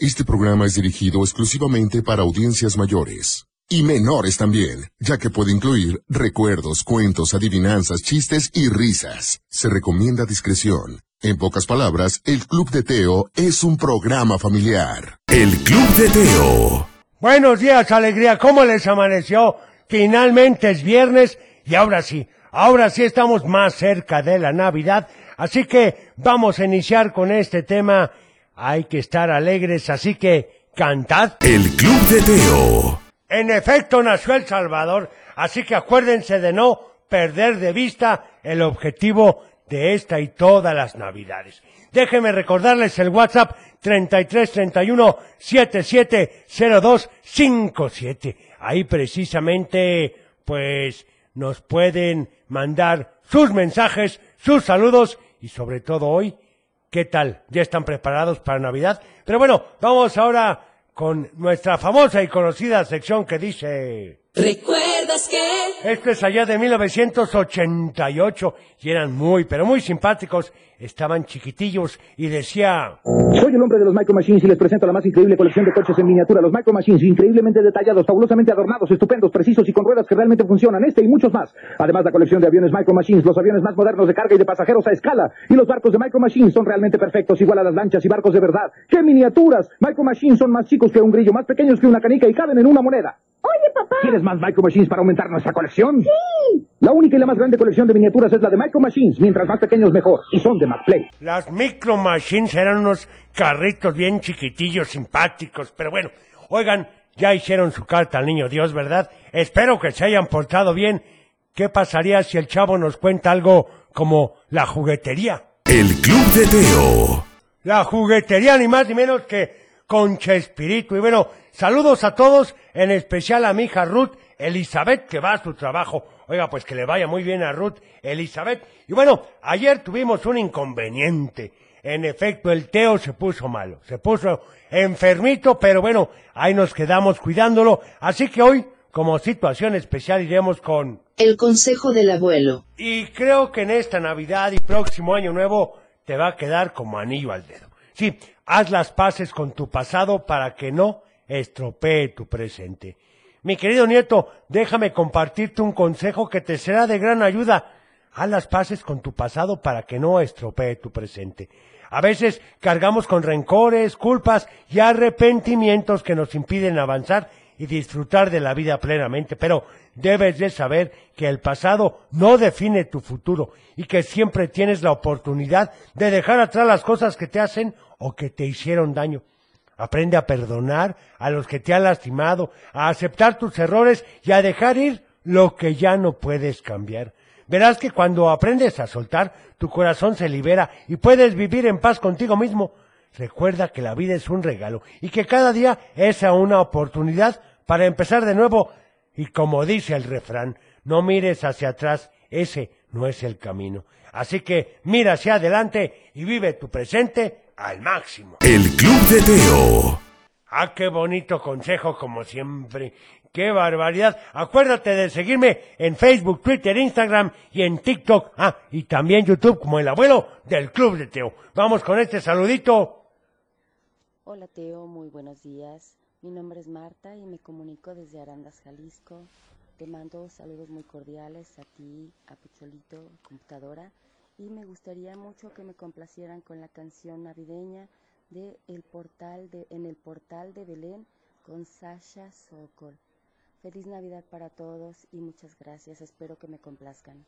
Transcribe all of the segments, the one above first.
Este programa es dirigido exclusivamente para audiencias mayores. Y menores también, ya que puede incluir recuerdos, cuentos, adivinanzas, chistes y risas. Se recomienda discreción. En pocas palabras, el Club de Teo es un programa familiar. El Club de Teo. Buenos días, alegría. ¿Cómo les amaneció? Finalmente es viernes y ahora sí, ahora sí estamos más cerca de la Navidad. Así que vamos a iniciar con este tema. Hay que estar alegres, así que cantad. El Club de Teo. En efecto, nació El Salvador, así que acuérdense de no perder de vista el objetivo de esta y todas las Navidades. Déjenme recordarles el WhatsApp 3331 770257. Ahí precisamente, pues, nos pueden mandar sus mensajes, sus saludos y sobre todo hoy, ¿qué tal? ¿Ya están preparados para Navidad? Pero bueno, vamos ahora con nuestra famosa y conocida sección que dice... ¿Recuerdas que? Esto es allá de 1988 y eran muy, pero muy simpáticos. Estaban chiquitillos y decía... Soy el hombre de los Micro Machines y les presento la más increíble colección de coches en miniatura. Los Micro Machines, increíblemente detallados, fabulosamente adornados, estupendos, precisos y con ruedas que realmente funcionan. Este y muchos más. Además, la colección de aviones Micro Machines, los aviones más modernos de carga y de pasajeros a escala. Y los barcos de Micro Machines son realmente perfectos, igual a las lanchas y barcos de verdad. ¡Qué miniaturas! Micro Machines son más chicos que un grillo, más pequeños que una canica y caben en una moneda. Oye, papá. ¿Quieres más Micro Machines para aumentar nuestra colección? Sí. La única y la más grande colección de miniaturas es la de Micro Machines. Mientras más pequeños, mejor. Y son de McPlay. Las Micro Machines eran unos carritos bien chiquitillos, simpáticos, pero bueno, oigan, ya hicieron su carta al niño Dios, ¿verdad? Espero que se hayan portado bien. ¿Qué pasaría si el chavo nos cuenta algo como la juguetería? El Club de Teo. La juguetería, ni más ni menos que Concha Espíritu. Y bueno, saludos a todos, en especial a mi hija Ruth Elizabeth, que va a su trabajo. Oiga, pues que le vaya muy bien a Ruth Elizabeth. Y bueno, ayer tuvimos un inconveniente. En efecto, el Teo se puso malo, se puso enfermito, pero bueno, ahí nos quedamos cuidándolo. Así que hoy, como situación especial, iremos con... El consejo del abuelo. Y creo que en esta Navidad y próximo Año Nuevo te va a quedar como anillo al dedo. Sí, haz las paces con tu pasado para que no estropee tu presente. Mi querido nieto, déjame compartirte un consejo que te será de gran ayuda. Haz las paces con tu pasado para que no estropee tu presente. A veces cargamos con rencores, culpas y arrepentimientos que nos impiden avanzar y disfrutar de la vida plenamente, pero debes de saber que el pasado no define tu futuro y que siempre tienes la oportunidad de dejar atrás las cosas que te hacen o que te hicieron daño. Aprende a perdonar a los que te han lastimado, a aceptar tus errores y a dejar ir lo que ya no puedes cambiar. Verás que cuando aprendes a soltar, tu corazón se libera y puedes vivir en paz contigo mismo. Recuerda que la vida es un regalo y que cada día es una oportunidad para empezar de nuevo. Y como dice el refrán, no mires hacia atrás, ese no es el camino. Así que mira hacia adelante y vive tu presente al máximo. El Club de Teo. Ah, qué bonito consejo como siempre. ¡Qué barbaridad! Acuérdate de seguirme en Facebook, Twitter, Instagram y en TikTok. Ah, y también YouTube como el abuelo del Club de Teo. Vamos con este saludito. Hola Teo, muy buenos días. Mi nombre es Marta y me comunico desde Arandas, Jalisco. Te mando saludos muy cordiales a ti, a Pucholito, computadora. Y me gustaría mucho que me complacieran con la canción navideña de el portal de, en el portal de Belén con Sasha Sokol. Feliz Navidad para todos y muchas gracias. Espero que me complazcan.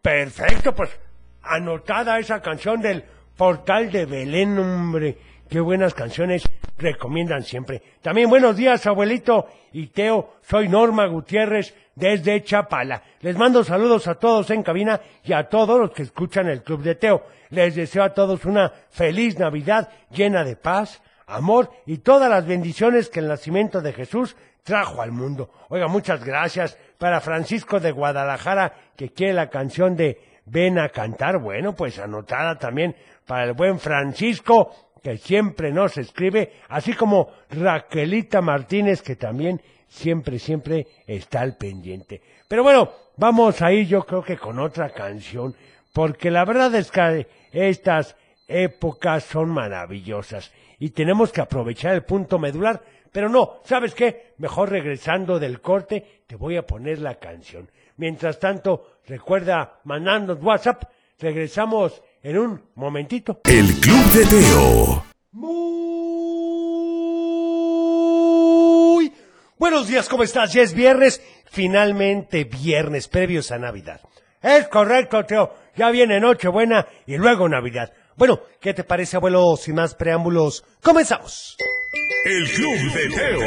Perfecto, pues anotada esa canción del portal de Belén, hombre. Qué buenas canciones recomiendan siempre. También buenos días, abuelito y Teo. Soy Norma Gutiérrez desde Chapala. Les mando saludos a todos en cabina y a todos los que escuchan el Club de Teo. Les deseo a todos una feliz Navidad llena de paz, amor y todas las bendiciones que el nacimiento de Jesús trajo al mundo. Oiga, muchas gracias para Francisco de Guadalajara que quiere la canción de Ven a cantar. Bueno, pues anotada también para el buen Francisco que siempre nos escribe, así como Raquelita Martínez que también siempre, siempre está al pendiente. Pero bueno, vamos a ir yo creo que con otra canción, porque la verdad es que estas épocas son maravillosas y tenemos que aprovechar el punto medular. Pero no, ¿sabes qué? Mejor regresando del corte, te voy a poner la canción. Mientras tanto, recuerda mandarnos WhatsApp. Regresamos en un momentito. El Club de Teo. Muy buenos días, ¿cómo estás? Ya es viernes, finalmente viernes, previos a Navidad. Es correcto, Teo. Ya viene Nochebuena y luego Navidad. Bueno, ¿qué te parece, abuelo? Sin más preámbulos, comenzamos. El Club de Teo.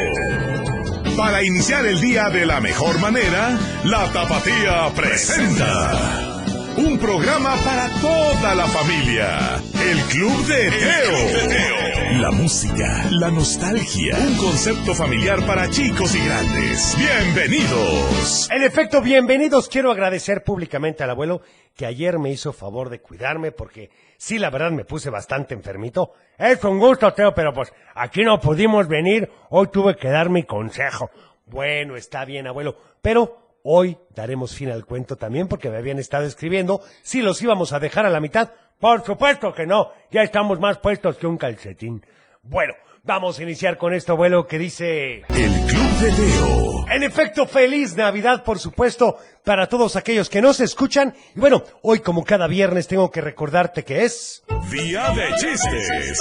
Para iniciar el día de la mejor manera, la Tapatía presenta. Un programa para toda la familia. El Club de Teo. La música, la nostalgia. Un concepto familiar para chicos y grandes. Bienvenidos. En efecto, bienvenidos. Quiero agradecer públicamente al abuelo que ayer me hizo favor de cuidarme porque sí, la verdad me puse bastante enfermito. Es un gusto, Teo, pero pues aquí no pudimos venir. Hoy tuve que dar mi consejo. Bueno, está bien, abuelo, pero hoy daremos fin al cuento también porque me habían estado escribiendo si los íbamos a dejar a la mitad. Por supuesto que no, ya estamos más puestos que un calcetín. Bueno, vamos a iniciar con esto, abuelo, que dice... El Club de Teo. En efecto, feliz Navidad, por supuesto, para todos aquellos que nos escuchan. Y bueno, hoy como cada viernes tengo que recordarte que es... Día de chistes.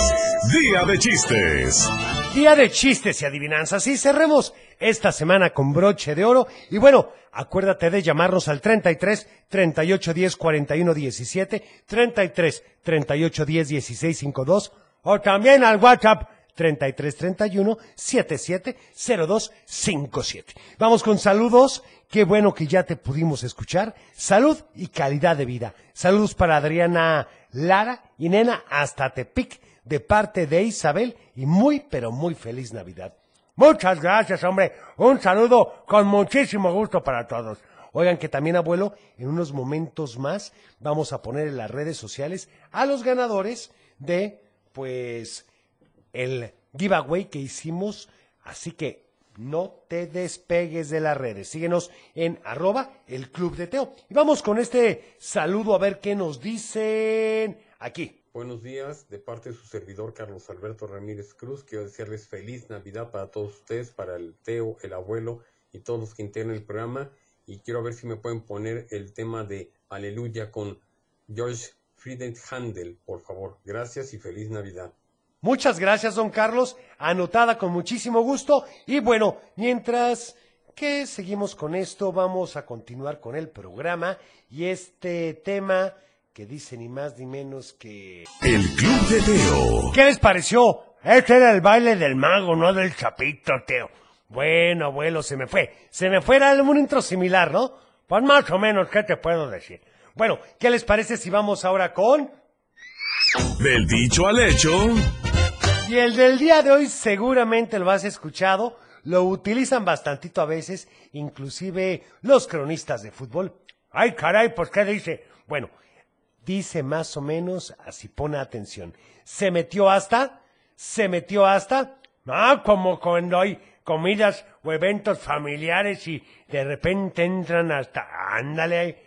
Día de chistes. Día de chistes y adivinanzas. Y cerremos esta semana con broche de oro. Y bueno, acuérdate de llamarnos al 33 38 10 41 17, 33 38 10 16 52 o también al WhatsApp 33 31 77 02 57. Vamos con saludos. Qué bueno que ya te pudimos escuchar. Salud y calidad de vida. Saludos para Adriana Lara y Nena hasta Tepic de parte de Isabel y muy pero muy feliz Navidad. Muchas gracias, hombre. Un saludo con muchísimo gusto para todos. Oigan que también, abuelo, en unos momentos más vamos a poner en las redes sociales a los ganadores de, pues, el giveaway que hicimos. Así que no te despegues de las redes. Síguenos en arroba el club de Teo. Y vamos con este saludo a ver qué nos dicen aquí. Buenos días, de parte de su servidor Carlos Alberto Ramírez Cruz, quiero desearles feliz Navidad para todos ustedes, para el Teo, el abuelo y todos los que integran el programa. Y quiero ver si me pueden poner el tema de Aleluya con George Friedrich Handel, por favor. Gracias y feliz Navidad. Muchas gracias, don Carlos. Anotada con muchísimo gusto. Y bueno, mientras que seguimos con esto, vamos a continuar con el programa y este tema que dice ni más ni menos que... El Club de Teo. ¿Qué les pareció? Este era el baile del mago, no del chapito, Teo. Bueno, abuelo, se me fue. Se me fue, era un intro similar, ¿no? Pues más o menos, ¿qué te puedo decir? Bueno, ¿qué les parece si vamos ahora con... Del dicho al hecho. Y el del día de hoy seguramente lo has escuchado, lo utilizan bastantito a veces, inclusive los cronistas de fútbol. Ay, caray, pues ¿qué dice? Bueno, dice más o menos, así pone atención. Se metió hasta, se metió hasta, ah, como cuando hay comidas o eventos familiares y de repente entran hasta, ándale,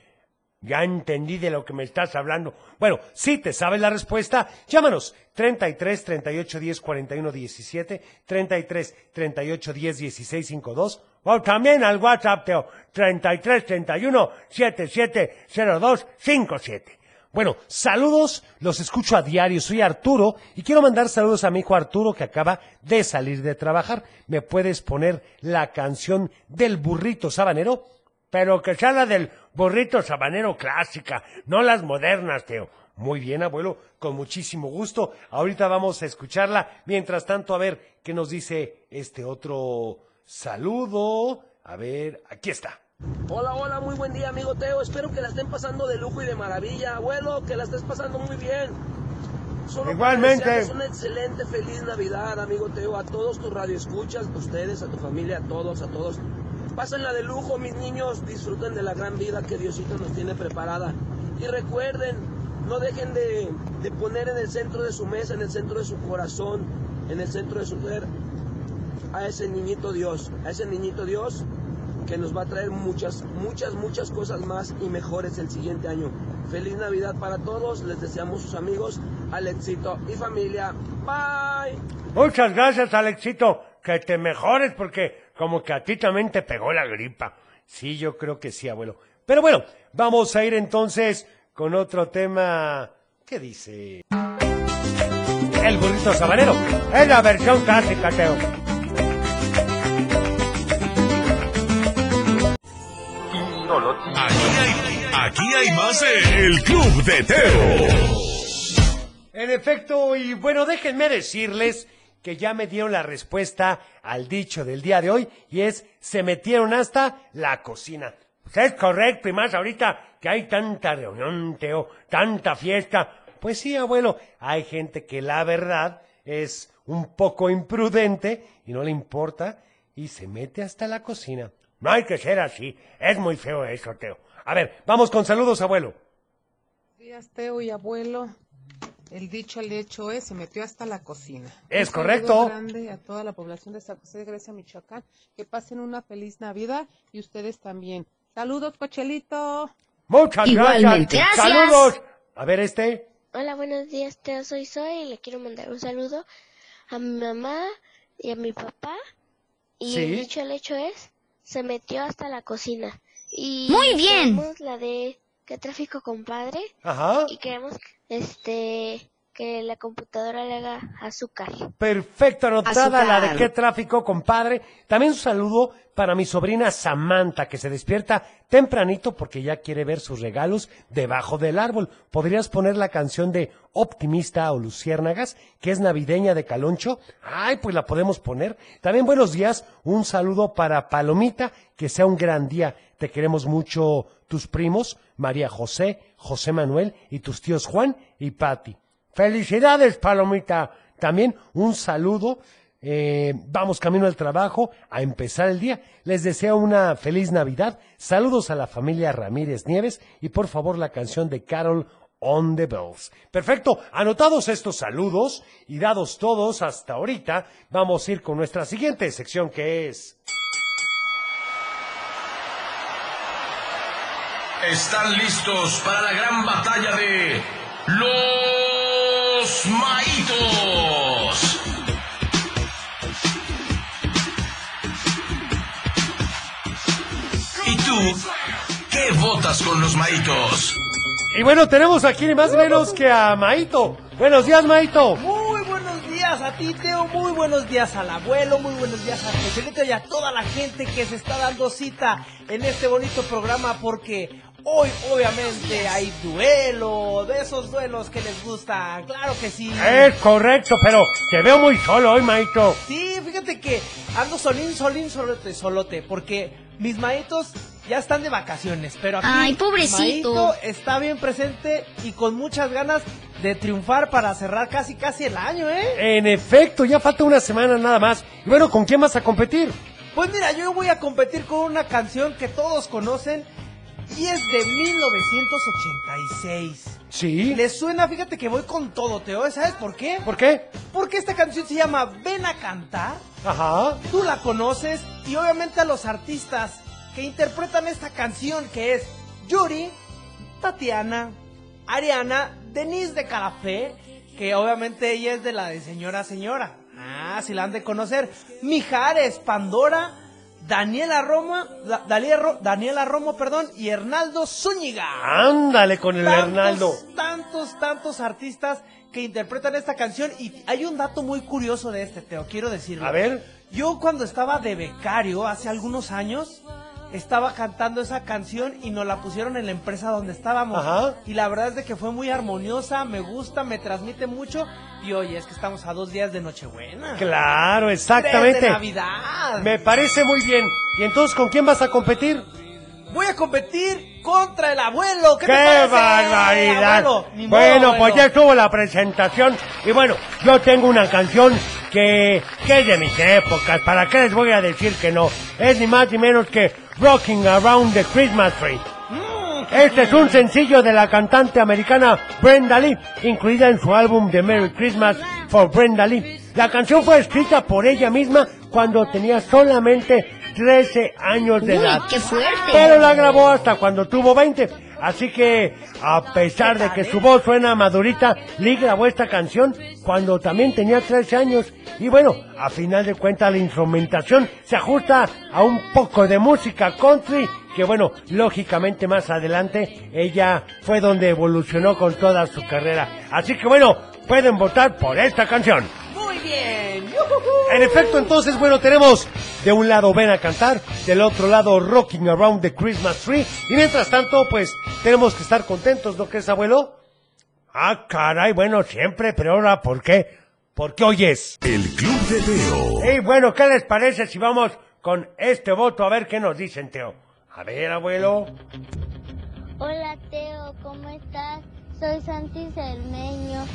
ya entendí de lo que me estás hablando. Bueno, si te sabes la respuesta, llámanos 33 38 10 41 17, 33 38 10 16 52 o también al WhatsApp Teo 33 31 77 02 57. Bueno, saludos, los escucho a diario, soy Arturo y quiero mandar saludos a mi hijo Arturo que acaba de salir de trabajar. ¿Me puedes poner la canción del burrito sabanero? Pero que sea la del burrito sabanero clásica, no las modernas, Teo. Muy bien, abuelo, con muchísimo gusto. Ahorita vamos a escucharla. Mientras tanto, a ver qué nos dice este otro saludo. A ver, aquí está. Hola, hola, muy buen día, amigo Teo. Espero que la estén pasando de lujo y de maravilla. Abuelo, que la estés pasando muy bien. Solo Igualmente. desearles Una excelente, feliz Navidad, amigo Teo. A todos tus radioescuchas, a ustedes, a tu familia, a todos, a todos. Pásenla de lujo, mis niños. Disfruten de la gran vida que Diosito nos tiene preparada. Y recuerden, no dejen de, de poner en el centro de su mesa, en el centro de su corazón, en el centro de su ser, a ese niñito Dios, a ese niñito Dios que nos va a traer muchas, muchas, muchas cosas más y mejores el siguiente año. Feliz Navidad para todos, les deseamos sus amigos Alexito y familia. Bye. Muchas gracias, Alexito. Que te mejores porque como que a ti también te pegó la gripa. Sí, yo creo que sí, abuelo. Pero bueno, vamos a ir entonces con otro tema. ¿Qué dice? El burrito sabanero. Es la versión clásica, Teo. Aquí hay, aquí hay más de El Club de Teo. En efecto, y bueno, déjenme decirles que ya me dieron la respuesta al dicho del día de hoy y es se metieron hasta la cocina. Pues es correcto y más ahorita que hay tanta reunión, Teo, tanta fiesta. Pues sí, abuelo, hay gente que la verdad es un poco imprudente y no le importa y se mete hasta la cocina. No hay que ser así, es muy feo eso, Teo. A ver, vamos con saludos, abuelo. días, Teo y abuelo. El dicho al hecho es, se metió hasta la cocina. Es Un correcto. saludo grande a toda la población de San José de Grecia, Michoacán. Que pasen una feliz Navidad y ustedes también. Saludos, Cochelito. Muchas Igualmente. gracias. Gracias. Saludos. A ver este. Hola, buenos días, Teo. Soy Zoe y le quiero mandar un saludo a mi mamá y a mi papá. Y Sí. el dicho al hecho es, se metió hasta la cocina. Y Muy bien. la de qué tráfico compadre Ajá. y queremos este que la computadora le haga azúcar. Perfecto, anotada Azúcar. la de qué tráfico, compadre. También un saludo para mi sobrina Samantha, que se despierta tempranito porque ya quiere ver sus regalos debajo del árbol. ¿Podrías poner la canción de Optimista o Luciérnagas, que es navideña de Caloncho? Ay, pues la podemos poner. También buenos días, un saludo para Palomita, que sea un gran día. Te queremos mucho tus primos, María José, José Manuel y tus tíos Juan y Patti. Felicidades, Palomita. También un saludo. eh, vamos camino al trabajo a empezar el día. Les deseo una feliz Navidad. Saludos a la familia Ramírez Nieves y por favor la canción de Carol on the Bells. Perfecto. Anotados estos saludos y dados todos hasta ahorita, vamos a ir con nuestra siguiente sección que es... Están listos para la gran batalla de los maitos. ¿Y tú qué votas con los maitos? Y bueno, tenemos aquí ni más menos que a Maito. Buenos días, Maito. Muy buenos días a ti, Teo. Muy buenos días al abuelo. Muy buenos días a Joselito y a toda la gente que se está dando cita en este bonito programa porque hoy, obviamente, hay duelo. De esos duelos que les gustan. Claro que sí. Es correcto, pero te veo muy solo hoy, Maito. Sí, fíjate que ando solín, solín, solote, solote, porque mis maitos ya están de vacaciones, pero aquí Ay, pobrecito. Maito está bien presente y con muchas ganas de triunfar para cerrar casi casi el año, ¿eh? En efecto, ya falta una semana nada más. Y bueno, ¿con quién vas a competir? Pues mira, yo voy a competir con una canción que todos conocen y es de 1986. Sí. ¿Les suena? Fíjate que voy con todo, Teo. ¿Sabes por qué? ¿Por qué? Porque esta canción se llama Ven a cantar. Ajá. Tú la conoces y obviamente a los artistas que interpretan esta canción que es Yuri, Tatiana, Ariana, Denise de Calafé, que obviamente ella es de la de Señora Señora. Ah, si la han de conocer. Mijares, Pandora, Daniela Roma, Da- Daniela, Ro- Daniela Romo, perdón, y Hernaldo Zúñiga. Ándale con el Tantos, Hernaldo. Tantos, tantos artistas que interpretan esta canción y hay un dato muy curioso de este, Teo, quiero decirlo. A ver. Yo cuando estaba de becario hace algunos años, estaba cantando esa canción y nos la pusieron en la empresa donde estábamos. Ajá. Y la verdad es de que fue muy armoniosa, me gusta, me transmite mucho. Y oye, es que estamos a dos días de Nochebuena. Claro, exactamente. de Navidad. Me parece muy bien. ¿Y entonces con quién vas a competir? Voy a competir contra el abuelo. ¿Qué, ¡Qué te barbaridad! Abuelo, ni modo, bueno, abuelo. pues ya estuvo la presentación. Y bueno, yo tengo una canción que, que es de mis épocas. ¿Para qué les voy a decir que no? Es ni más ni menos que Rocking Around the Christmas Tree. Este es un sencillo de la cantante americana Brenda Lee, incluida en su álbum The Merry Christmas for Brenda Lee. La canción fue escrita por ella misma cuando tenía solamente 13 años de Uy, edad. qué fuerte. Pero la grabó hasta cuando tuvo 20. Así que, a pesar de que su voz suena madurita, Lee grabó esta canción cuando también tenía 13 años. Y bueno, a final de cuentas la instrumentación se ajusta a un poco de música country, que bueno, lógicamente más adelante ella fue donde evolucionó con toda su carrera. Así que bueno, pueden votar por esta canción. Muy bien. En efecto, entonces, bueno, tenemos de un lado Ven a cantar, del otro lado Rocking Around the Christmas Tree, y mientras tanto, pues, tenemos que estar contentos, ¿no crees, abuelo? Ah, caray, bueno, siempre, pero ahora, ¿por qué? Porque hoy es. El Club de Teo. Y bueno, ¿qué les parece si vamos con este voto a ver qué nos dicen, Teo? A ver, abuelo. Hola Teo, ¿cómo estás? Soy Santi Cermeño.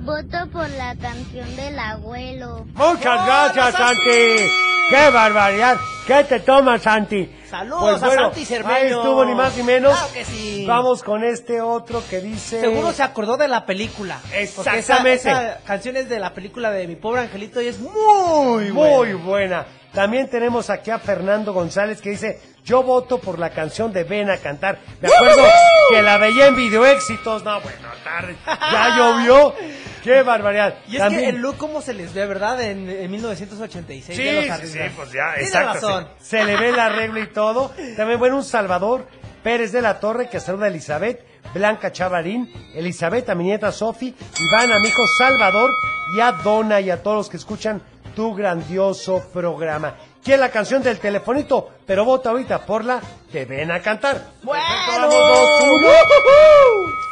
Voto por la canción del abuelo. Muchas gracias, Santi. ¡Qué barbaridad! ¿Qué te tomas, Santi? Saludos a Santi Cermeño. Ahí estuvo ni más ni menos. Claro que sí. Vamos con este otro que dice... Seguro se acordó de la película. Esa- Exactamente. Esa, canción es de la película de Mi Pobre Angelito y es muy Muy buena. buena. También tenemos aquí a Fernando González que dice, yo voto por la canción de Ven a cantar. Me acuerdo que la veía en video éxitos. No, bueno, tarde. Ya llovió. Qué barbaridad. Y es También- que el look como se les ve, ¿verdad? En, en 1986. Sí, de los sí, pues ya, Tiene exacto. razón. Se, se le ve el arreglo y todo. También, bueno, un Salvador Pérez de la Torre que saluda a Elizabeth, Blanca Chavarín, Elizabeth, a mi nieta Sofi, Iván, a mi hijo Salvador y a Donna y a todos los que escuchan tu grandioso programa. Quiere la canción del telefonito, pero vota ahorita por la Te ven a cantar. Perfecto, vamos, dos, uno.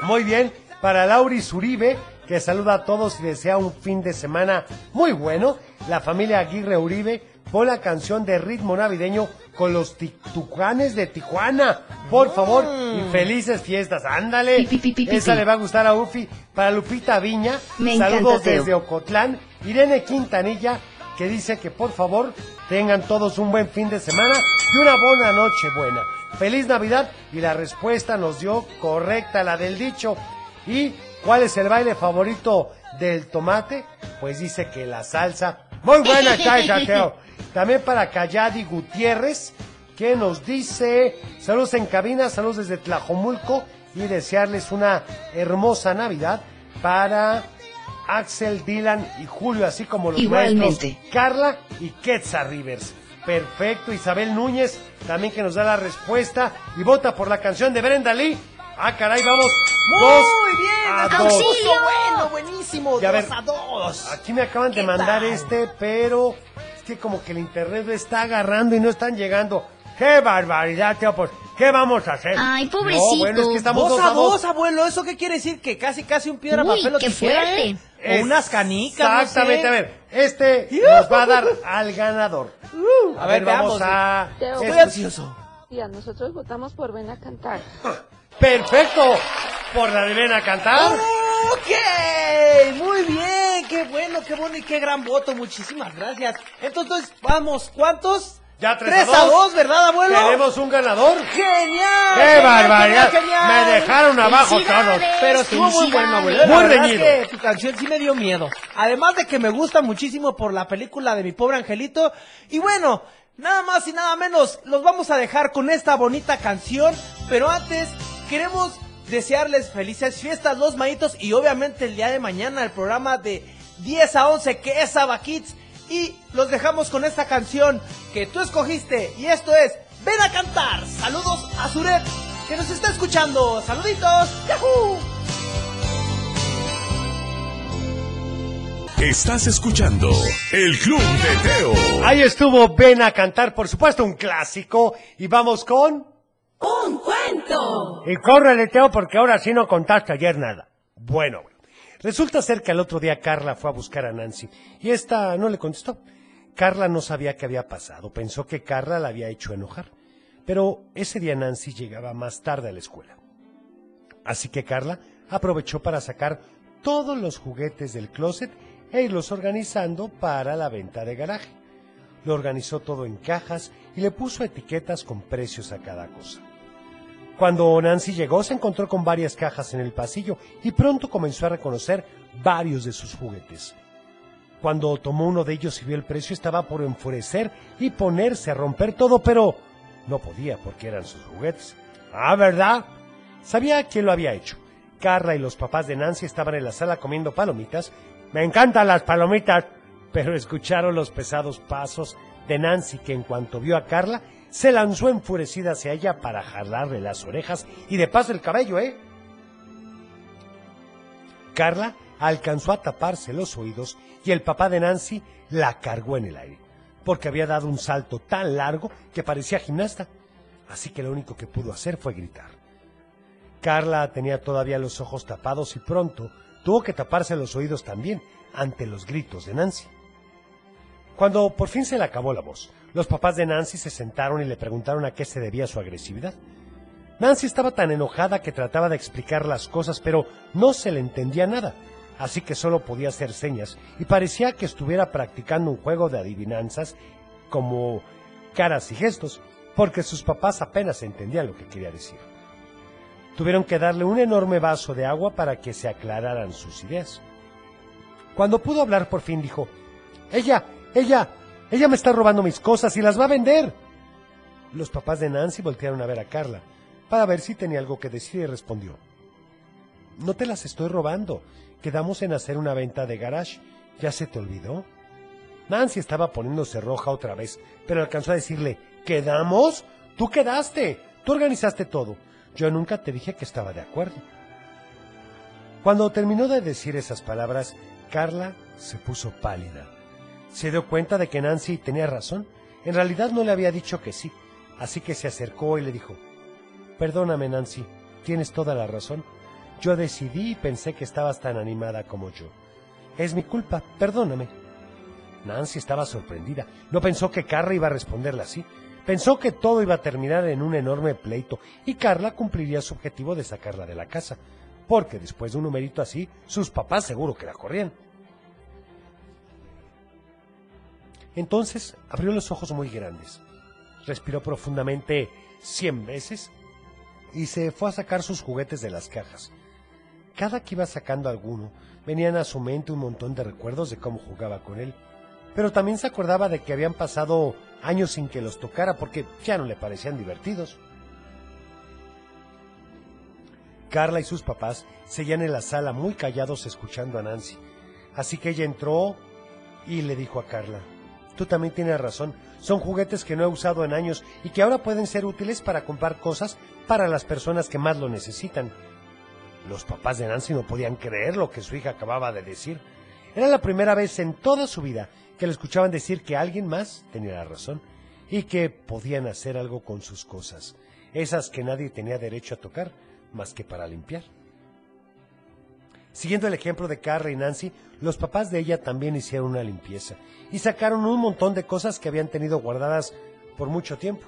Muy bien, para Lauri Zuribe, que saluda a todos y desea un fin de semana muy bueno. La familia Aguirre Uribe, pon la canción de ritmo navideño con los tucanes de Tijuana. Por favor, y felices fiestas. Ándale. Pi, Esa le va a gustar a Ufi. Para Lupita Viña, Me saludos encanta, desde Ocotlán. Irene Quintanilla, que dice que por favor tengan todos un buen fin de semana y una buena noche buena. Feliz Navidad y la respuesta nos dio correcta la del dicho. ¿Y cuál es el baile favorito del tomate? Pues dice que la salsa. Muy buena está. También para Cayadi Gutiérrez, que nos dice saludos en cabina, saludos desde Tlajomulco y desearles una hermosa Navidad para Axel, Dylan y Julio, así como los Igualmente. maestros Carla y Quetzal Rivers. Perfecto, Isabel Núñez, también que nos da la respuesta y vota por la canción de Brenda Lee. Ah, caray, vamos. dos Muy bien, a dos. bueno, buenísimo. Y a dos ver, a dos. Aquí me acaban de ¿Qué mandar tal? este, pero es que como que el internet lo está agarrando y no están llegando. ¡Qué barbaridad, Teo! Pues, ¿qué vamos a hacer? Ay, No, pobrecito. bueno, es que estamos Dos dos a dos, abuelo. ¿Eso qué quiere decir? Que casi, casi un piedra, Uy, papel o qué tijera, fuerte. ¿eh? O unas canicas, no sé. Exactamente, a ver, este nos va a dar al ganador. Uh, a ver, vamos veamos. a... Teo, Estoy ansioso. Tía, nosotros votamos por Ven a cantar. Perfecto. Por la a cantar. Ok, muy bien, qué bueno, qué bueno y qué gran voto, muchísimas gracias. Entonces, vamos, ¿cuántos? Ya tres, Tres a, a dos. ¿verdad, abuelo? Tenemos un ganador. ¡Genial! ¡Qué genial, barbaridad! genial, genial! Me dejaron abajo todos. Pero estuvo muy bueno, abuelo. Muy reñido. es que tu canción sí me dio miedo. Además de que me gusta muchísimo por la película de mi pobre angelito. Y bueno, nada más y nada menos, los vamos a dejar con esta bonita canción. Pero antes, queremos desearles felices fiestas, los maitos. Y obviamente el día de mañana el programa de 10 a 11 que es Saba Kids. Y los dejamos con esta canción que tú escogiste. Y esto es Ven a cantar. Saludos a Suret que nos está escuchando. Saluditos. ¡Yahoo! Estás escuchando El Club de Teo. Ahí estuvo Ven a cantar, por supuesto, un clásico. Y vamos con... ¡Un cuento! Y córrele, Teo, porque ahora sí no contaste ayer nada. Bueno. Resulta ser que al otro día Carla fue a buscar a Nancy y esta no le contestó. Carla no sabía qué había pasado, pensó que Carla la había hecho enojar. Pero ese día Nancy llegaba más tarde a la escuela. Así que Carla aprovechó para sacar todos los juguetes del closet e irlos organizando para la venta de garaje. Lo organizó todo en cajas y le puso etiquetas con precios a cada cosa. Cuando Nancy llegó se encontró con varias cajas en el pasillo y pronto comenzó a reconocer varios de sus juguetes. Cuando tomó uno de ellos y vio el precio estaba por enfurecer y ponerse a romper todo, pero no podía porque eran sus juguetes. Ah, ¿verdad? Sabía quién lo había hecho. Carla y los papás de Nancy estaban en la sala comiendo palomitas. Me encantan las palomitas, pero escucharon los pesados pasos de Nancy que en cuanto vio a Carla se lanzó enfurecida hacia ella para jalarle las orejas y de paso el cabello, ¿eh? Carla alcanzó a taparse los oídos y el papá de Nancy la cargó en el aire, porque había dado un salto tan largo que parecía gimnasta. Así que lo único que pudo hacer fue gritar. Carla tenía todavía los ojos tapados y pronto tuvo que taparse los oídos también ante los gritos de Nancy. Cuando por fin se le acabó la voz, los papás de Nancy se sentaron y le preguntaron a qué se debía su agresividad. Nancy estaba tan enojada que trataba de explicar las cosas, pero no se le entendía nada, así que solo podía hacer señas y parecía que estuviera practicando un juego de adivinanzas como caras y gestos, porque sus papás apenas entendían lo que quería decir. Tuvieron que darle un enorme vaso de agua para que se aclararan sus ideas. Cuando pudo hablar por fin dijo, Ella, ella, ella me está robando mis cosas y las va a vender. Los papás de Nancy voltearon a ver a Carla para ver si tenía algo que decir y respondió, No te las estoy robando, quedamos en hacer una venta de garage, ¿ya se te olvidó? Nancy estaba poniéndose roja otra vez, pero alcanzó a decirle, ¿quedamos? Tú quedaste, tú organizaste todo. Yo nunca te dije que estaba de acuerdo. Cuando terminó de decir esas palabras, Carla se puso pálida. Se dio cuenta de que Nancy tenía razón. En realidad no le había dicho que sí, así que se acercó y le dijo, Perdóname, Nancy, tienes toda la razón. Yo decidí y pensé que estabas tan animada como yo. Es mi culpa, perdóname. Nancy estaba sorprendida. No pensó que Carla iba a responderle así. Pensó que todo iba a terminar en un enorme pleito y Carla cumpliría su objetivo de sacarla de la casa, porque después de un numerito así, sus papás seguro que la corrían. Entonces abrió los ojos muy grandes, respiró profundamente cien veces y se fue a sacar sus juguetes de las cajas. Cada que iba sacando alguno, venían a su mente un montón de recuerdos de cómo jugaba con él, pero también se acordaba de que habían pasado años sin que los tocara porque ya no le parecían divertidos. Carla y sus papás seguían en la sala muy callados escuchando a Nancy, así que ella entró y le dijo a Carla, Tú también tienes razón. Son juguetes que no he usado en años y que ahora pueden ser útiles para comprar cosas para las personas que más lo necesitan. Los papás de Nancy no podían creer lo que su hija acababa de decir. Era la primera vez en toda su vida que le escuchaban decir que alguien más tenía razón y que podían hacer algo con sus cosas, esas que nadie tenía derecho a tocar más que para limpiar. Siguiendo el ejemplo de Carla y Nancy, los papás de ella también hicieron una limpieza y sacaron un montón de cosas que habían tenido guardadas por mucho tiempo.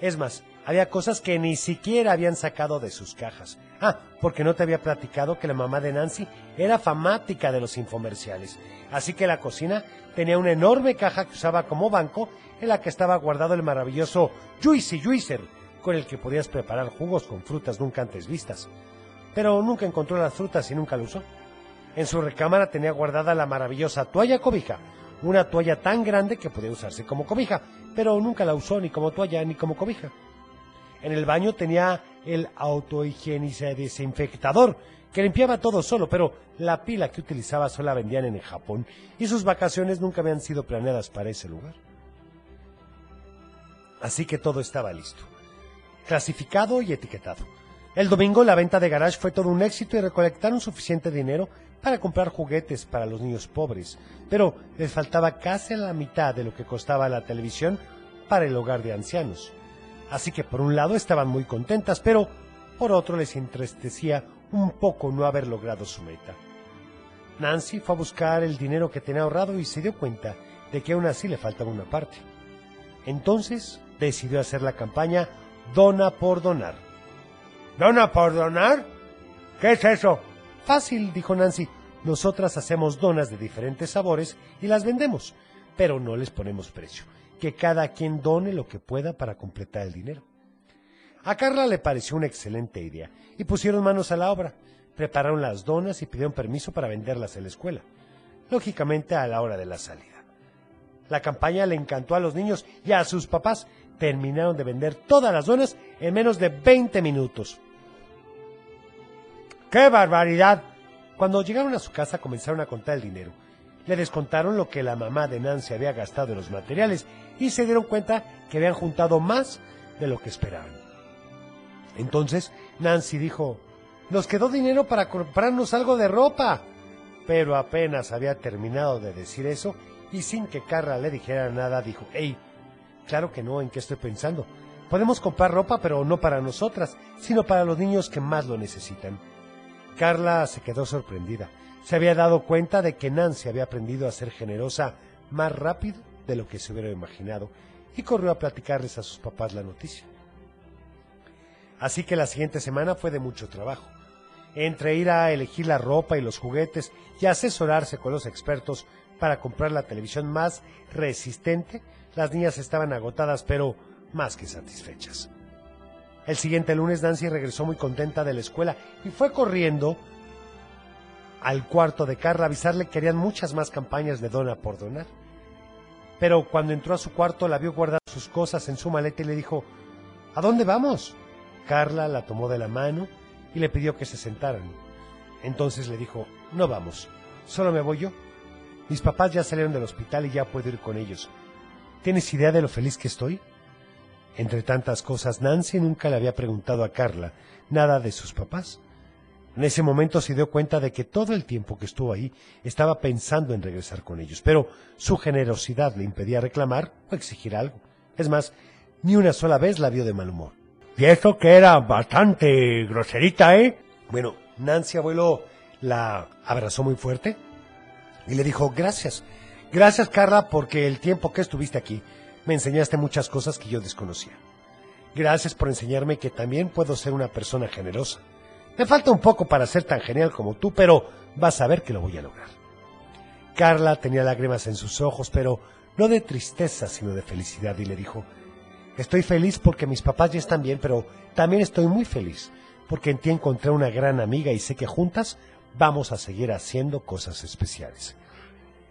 Es más, había cosas que ni siquiera habían sacado de sus cajas. Ah, porque no te había platicado que la mamá de Nancy era famática de los infomerciales. Así que la cocina tenía una enorme caja que usaba como banco en la que estaba guardado el maravilloso Juicy Juicer, con el que podías preparar jugos con frutas nunca antes vistas pero nunca encontró las frutas y nunca lo usó. En su recámara tenía guardada la maravillosa toalla cobija, una toalla tan grande que podía usarse como cobija, pero nunca la usó ni como toalla ni como cobija. En el baño tenía el autohigieniza desinfectador, que limpiaba todo solo, pero la pila que utilizaba solo la vendían en Japón y sus vacaciones nunca habían sido planeadas para ese lugar. Así que todo estaba listo, clasificado y etiquetado. El domingo la venta de garage fue todo un éxito y recolectaron suficiente dinero para comprar juguetes para los niños pobres, pero les faltaba casi la mitad de lo que costaba la televisión para el hogar de ancianos. Así que por un lado estaban muy contentas, pero por otro les entristecía un poco no haber logrado su meta. Nancy fue a buscar el dinero que tenía ahorrado y se dio cuenta de que aún así le faltaba una parte. Entonces decidió hacer la campaña Dona por Donar ¿Dona por donar? ¿Qué es eso? Fácil, dijo Nancy. Nosotras hacemos donas de diferentes sabores y las vendemos, pero no les ponemos precio. Que cada quien done lo que pueda para completar el dinero. A Carla le pareció una excelente idea y pusieron manos a la obra. Prepararon las donas y pidieron permiso para venderlas en la escuela, lógicamente a la hora de la salida. La campaña le encantó a los niños y a sus papás. Terminaron de vender todas las donas en menos de 20 minutos. ¡Qué barbaridad! Cuando llegaron a su casa comenzaron a contar el dinero. Le descontaron lo que la mamá de Nancy había gastado en los materiales y se dieron cuenta que habían juntado más de lo que esperaban. Entonces Nancy dijo, nos quedó dinero para comprarnos algo de ropa. Pero apenas había terminado de decir eso y sin que Carla le dijera nada dijo, hey, claro que no, ¿en qué estoy pensando? Podemos comprar ropa, pero no para nosotras, sino para los niños que más lo necesitan. Carla se quedó sorprendida. Se había dado cuenta de que Nancy había aprendido a ser generosa más rápido de lo que se hubiera imaginado y corrió a platicarles a sus papás la noticia. Así que la siguiente semana fue de mucho trabajo. Entre ir a elegir la ropa y los juguetes y asesorarse con los expertos para comprar la televisión más resistente, las niñas estaban agotadas pero más que satisfechas. El siguiente lunes Nancy regresó muy contenta de la escuela y fue corriendo al cuarto de Carla a avisarle que harían muchas más campañas de dona por donar. Pero cuando entró a su cuarto la vio guardar sus cosas en su maleta y le dijo, ¿A dónde vamos? Carla la tomó de la mano y le pidió que se sentaran. Entonces le dijo, no vamos, solo me voy yo. Mis papás ya salieron del hospital y ya puedo ir con ellos. ¿Tienes idea de lo feliz que estoy? Entre tantas cosas, Nancy nunca le había preguntado a Carla nada de sus papás. En ese momento se dio cuenta de que todo el tiempo que estuvo ahí estaba pensando en regresar con ellos, pero su generosidad le impedía reclamar o exigir algo. Es más, ni una sola vez la vio de mal humor. Y eso que era bastante groserita, ¿eh? Bueno, Nancy, abuelo, la abrazó muy fuerte y le dijo, gracias. Gracias, Carla, porque el tiempo que estuviste aquí me enseñaste muchas cosas que yo desconocía. Gracias por enseñarme que también puedo ser una persona generosa. Me falta un poco para ser tan genial como tú, pero vas a ver que lo voy a lograr. Carla tenía lágrimas en sus ojos, pero no de tristeza, sino de felicidad, y le dijo, Estoy feliz porque mis papás ya están bien, pero también estoy muy feliz porque en ti encontré una gran amiga y sé que juntas vamos a seguir haciendo cosas especiales.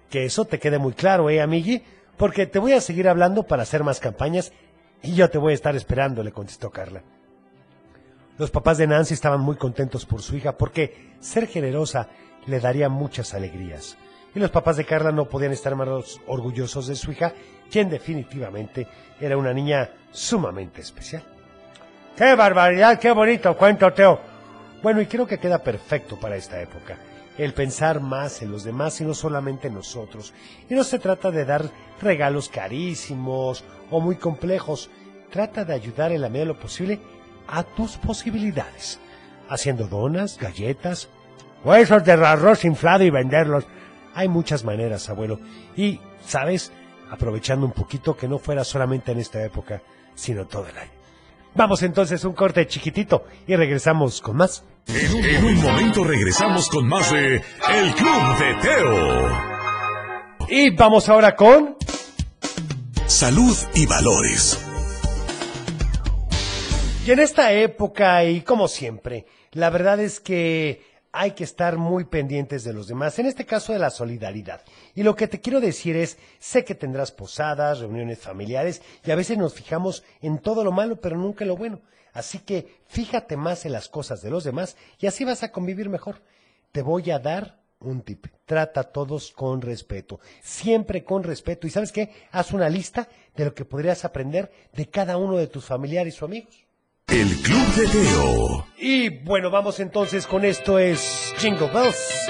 Que eso te quede muy claro, ¿eh, amigui? Porque te voy a seguir hablando para hacer más campañas y yo te voy a estar esperando, le contestó Carla. Los papás de Nancy estaban muy contentos por su hija porque ser generosa le daría muchas alegrías. Y los papás de Carla no podían estar más orgullosos de su hija, quien definitivamente era una niña sumamente especial. ¡Qué barbaridad! ¡Qué bonito cuento, Teo! Bueno, y creo que queda perfecto para esta época. El pensar más en los demás y no solamente en nosotros. Y no se trata de dar regalos carísimos o muy complejos. Trata de ayudar en la medida de lo posible a tus posibilidades. Haciendo donas, galletas, huesos de arroz inflado y venderlos. Hay muchas maneras, abuelo. Y, ¿sabes? Aprovechando un poquito que no fuera solamente en esta época, sino todo el año. Vamos entonces un corte chiquitito y regresamos con más. En un, en un momento regresamos con más de El Club de Teo. Y vamos ahora con... Salud y valores. Y en esta época, y como siempre, la verdad es que hay que estar muy pendientes de los demás, en este caso de la solidaridad. Y lo que te quiero decir es, sé que tendrás posadas, reuniones familiares, y a veces nos fijamos en todo lo malo, pero nunca en lo bueno. Así que fíjate más en las cosas de los demás y así vas a convivir mejor. Te voy a dar un tip. Trata a todos con respeto, siempre con respeto. ¿Y sabes qué? Haz una lista de lo que podrías aprender de cada uno de tus familiares o amigos. El Club de Teo. Y bueno, vamos entonces con esto es Jingle Bells.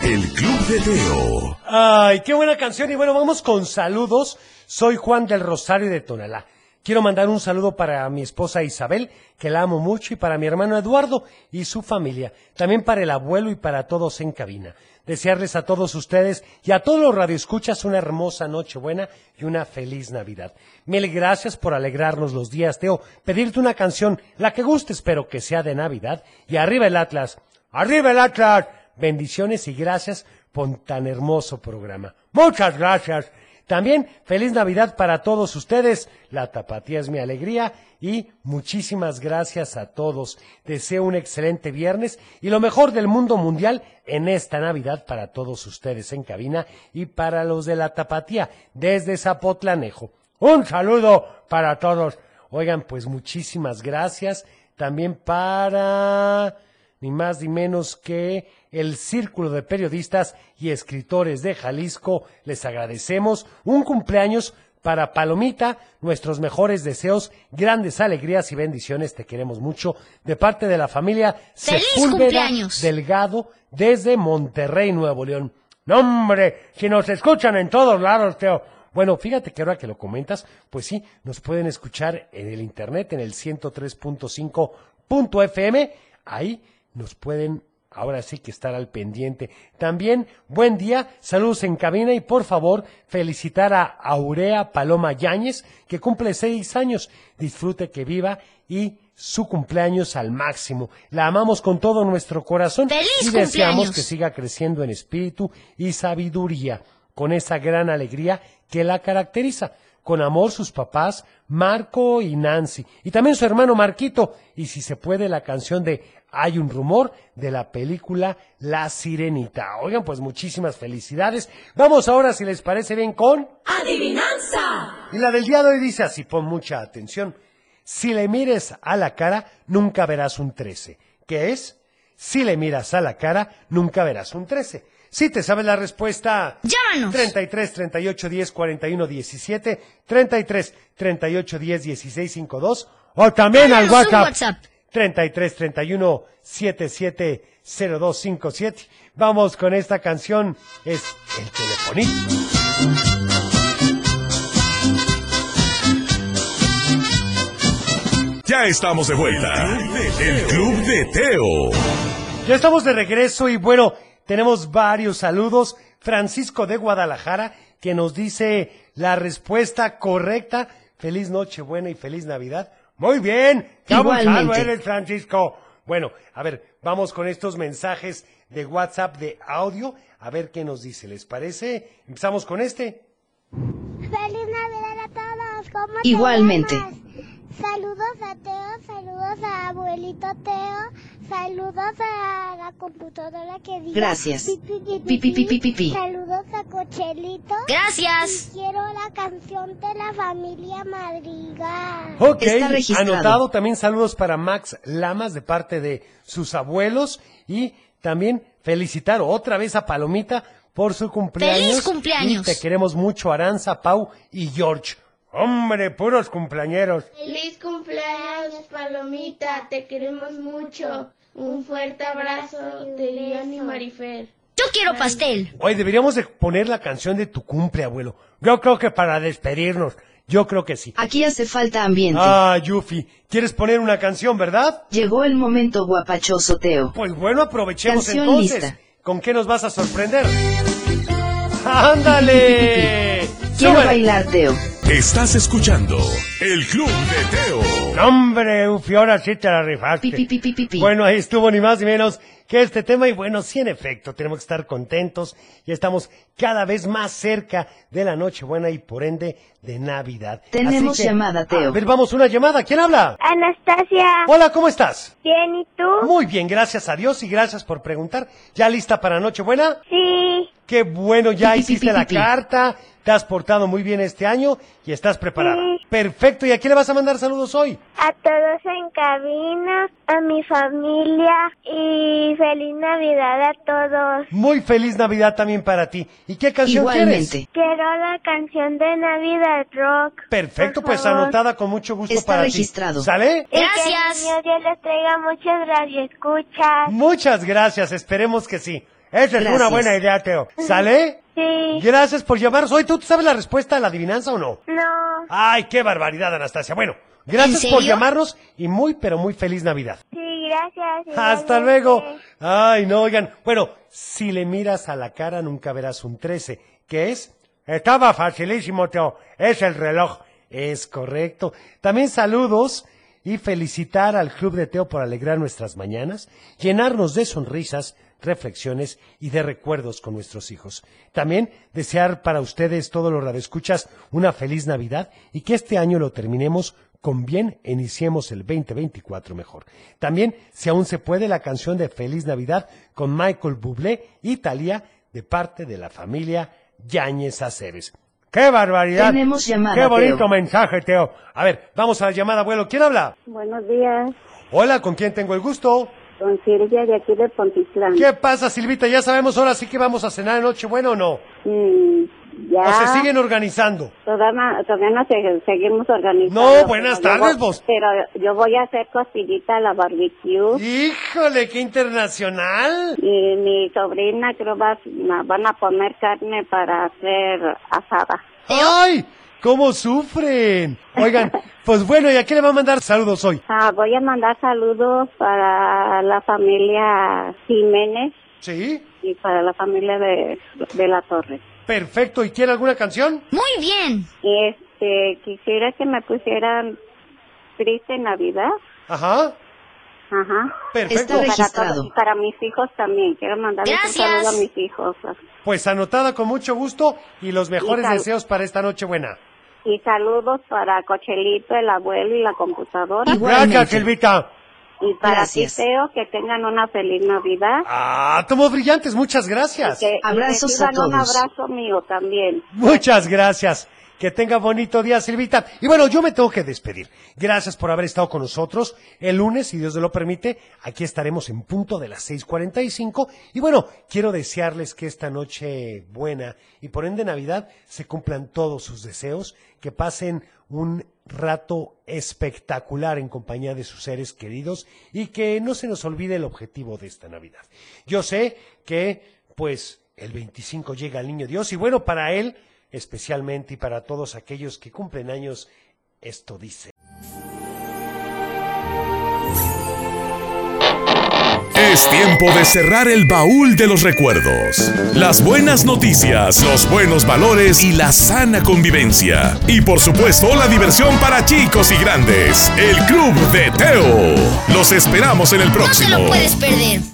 El Club de Teo. Ay, qué buena canción. Y bueno, vamos con saludos. Soy Juan del Rosario de Tonalá. Quiero mandar un saludo para mi esposa Isabel, que la amo mucho, y para mi hermano Eduardo y su familia. También para el abuelo y para todos en cabina. Desearles a todos ustedes y a todos los radioescuchas una hermosa noche buena y una feliz Navidad. Mil gracias por alegrarnos los días, Teo. Pedirte una canción, la que gustes, pero que sea de Navidad. Y arriba el Atlas. ¡Arriba el Atlas! Bendiciones y gracias por tan hermoso programa. Muchas gracias. También feliz Navidad para todos ustedes. La tapatía es mi alegría y muchísimas gracias a todos. Deseo un excelente viernes y lo mejor del mundo mundial en esta Navidad para todos ustedes en cabina y para los de la tapatía desde Zapotlanejo. Un saludo para todos. Oigan, pues muchísimas gracias. también para ni más ni menos que el Círculo de Periodistas y Escritores de Jalisco. Les agradecemos un cumpleaños para Palomita, nuestros mejores deseos, grandes alegrías y bendiciones, te queremos mucho, de parte de la familia ¡Feliz Sepúlveda cumpleaños! Delgado desde Monterrey, Nuevo León. No, hombre, si nos escuchan en todos lados, Teo. Bueno, fíjate que ahora que lo comentas, pues sí, nos pueden escuchar en el internet, en el 103.5.fm. Ahí nos pueden ahora sí que estar al pendiente. También, buen día, saludos en cabina y por favor felicitar a Aurea Paloma Yáñez, que cumple seis años. Disfrute que viva y su cumpleaños al máximo. La amamos con todo nuestro corazón ¡Feliz y deseamos cumpleaños! que siga creciendo en espíritu y sabiduría, con esa gran alegría que la caracteriza. Con amor sus papás, Marco y Nancy, y también su hermano Marquito, y si se puede la canción de Hay un rumor de la película La Sirenita. Oigan, pues muchísimas felicidades. Vamos ahora, si les parece bien, con... Adivinanza. Y la del día de hoy dice así, pon mucha atención. Si le mires a la cara, nunca verás un 13. ¿Qué es? Si le miras a la cara, nunca verás un 13. Si te sabes la respuesta, Llámanos. 33 38 10 41 17, 33 38 10 16 52 o también al WhatsApp, WhatsApp. 33 31 77 0257. Vamos con esta canción, es El Telefonito. Ya estamos de vuelta. El Club de Teo. Ya estamos de regreso y bueno, tenemos varios saludos. Francisco de Guadalajara que nos dice la respuesta correcta. Feliz Nochebuena y feliz Navidad. Muy bien. Igualmente. eres, Francisco. Bueno, a ver, vamos con estos mensajes de WhatsApp de audio. A ver qué nos dice. ¿Les parece? Empezamos con este. ¡Feliz Navidad a todos! ¿Cómo te Igualmente. Saludos a Teo, saludos a abuelito Teo, saludos a la computadora que diga Gracias. pi, pi, pi. Saludos a Cochelito. Gracias. Y quiero la canción de la familia Madrigal. Ok, Está registrado. anotado también saludos para Max Lamas de parte de sus abuelos y también felicitar otra vez a Palomita por su cumpleaños. ¡Feliz cumpleaños! Y te queremos mucho, Aranza, Pau y George. Hombre, puros cumpleañeros. Feliz cumpleaños, Palomita. Te queremos mucho. Un fuerte abrazo de Leon y Marifer. Yo quiero pastel. Oye, deberíamos de poner la canción de tu cumple, abuelo. Yo creo que para despedirnos. Yo creo que sí. Aquí hace falta ambiente. Ah, Yuffie, ¿quieres poner una canción, verdad? Llegó el momento guapachoso, Teo. Pues bueno, aprovechemos Canción entonces. lista. ¿Con qué nos vas a sorprender? ¡Ándale! Quiero Súbele. bailar, Teo. Estás escuchando El Club de Teo. No, hombre, Ufi, ahora sí te la rifaste. Pi, pi, pi, pi, pi, pi. Bueno, ahí estuvo ni más ni menos que este tema y bueno, sí en efecto, tenemos que estar contentos y estamos cada vez más cerca de la Nochebuena y por ende de Navidad. Tenemos Así que, llamada, Teo. A ver, vamos, una llamada. ¿Quién habla? Anastasia, Hola, ¿cómo estás? ¿bien y tú? Muy bien, gracias a Dios y gracias por preguntar. ¿Ya lista para Nochebuena? Sí, Qué bueno, ya Pi, pi, pi, hiciste pi, la pi. carta, te has portado muy bien este año y estás preparada. Perfecto, ¿y a quién le vas a mandar saludos hoy? a todos en cabina, a mi familia y feliz Navidad a todos. Muy feliz Navidad también para ti. ¿Y qué canción quieres? Igualmente. Quiero la canción de Navidad Rock. Perfecto, pues favor. anotada con mucho gusto Está para registrado. ti. ¿Sale? Y que Gracias. el niño Dios les traiga muchas radioescuchas. Muchas gracias, esperemos que sí. Esa es una buena idea, Teo. ¿Sale? Sí. Gracias por llamarnos. Hoy, ¿tú sabes la respuesta a la adivinanza o no? No. Ay, qué barbaridad, Anastasia. Bueno, gracias ¿En por llamarnos y muy, pero muy feliz Navidad. Sí, gracias. Hasta luego. Ay, no, oigan. Bueno, si le miras a la cara nunca verás un 13. ¿Qué es? Estaba facilísimo, Teo. Es el reloj. Es correcto. También saludos y felicitar al Club de Teo por alegrar nuestras mañanas, llenarnos de sonrisas, reflexiones y de recuerdos con nuestros hijos. También desear para ustedes, todos los radioescuchas, una feliz Navidad y que este año lo terminemos con bien e iniciemos el 2024 mejor. También, si aún se puede, la canción de Feliz Navidad con Michael Bublé y Thalía de parte de la familia Yáñez Aceves. ¡Qué barbaridad! Tenemos llamada, ¡Qué bonito Teo. mensaje, Teo! A ver, vamos a la llamada, abuelo. ¿Quién habla? Buenos días. Hola, ¿con quién tengo el gusto? Con Silvia de aquí de Pontitlán. ¿Qué pasa, Silvita? ¿Ya sabemos ahora sí que vamos a cenar en Nochebuena o no? Mm, ya. ¿O se siguen organizando? Todavía, todavía no se- seguimos organizando. No, buenas pero tardes, voy- vos. Pero yo voy a hacer costillita a la barbecue. Híjole, qué internacional. Y mi sobrina creo va, van a poner carne para hacer asada. ¡Ay! ¿Cómo sufren? Oigan, pues bueno, ¿y a quién le va a mandar saludos hoy? Ah, voy a mandar saludos para la familia Jiménez Sí. y para la familia de, de la Torre. Perfecto, ¿y quiere alguna canción? Muy bien. Y este, quisiera que me pusieran Triste Navidad. Ajá. Ajá. Perfecto. Y para, todos- y para mis hijos también. Quiero mandarles Gracias. un saludo a mis hijos. Pues anotada con mucho gusto y los mejores Y deseos para esta Nochebuena. Y saludos para Cochelito, el abuelo y la computadora. Gracias, Silvita. Y para Gracias. ti, Teo, que tengan una feliz Navidad. Ah, tomos brillantes, muchas gracias. Y que- y Abrazos a reciban un todos. abrazo mío también. Muchas gracias. Que tenga bonito día, Silvita. Y bueno, yo me tengo que despedir. Gracias por haber estado con nosotros. El lunes, si Dios lo permite, aquí estaremos en punto de las 6.45. Y bueno, quiero desearles que esta noche buena y por ende Navidad se cumplan todos sus deseos, que pasen un rato espectacular en compañía de sus seres queridos y que no se nos olvide el objetivo de esta Navidad. Yo sé que, pues, el 25 llega el niño Dios y bueno, para él especialmente y para todos aquellos que cumplen años, esto dice. Es tiempo de cerrar el baúl de los recuerdos. Las buenas noticias, los buenos valores y la sana convivencia. Y por supuesto la diversión para chicos y grandes. El Club de Teo. Los esperamos en el No próximo. te lo puedes perder.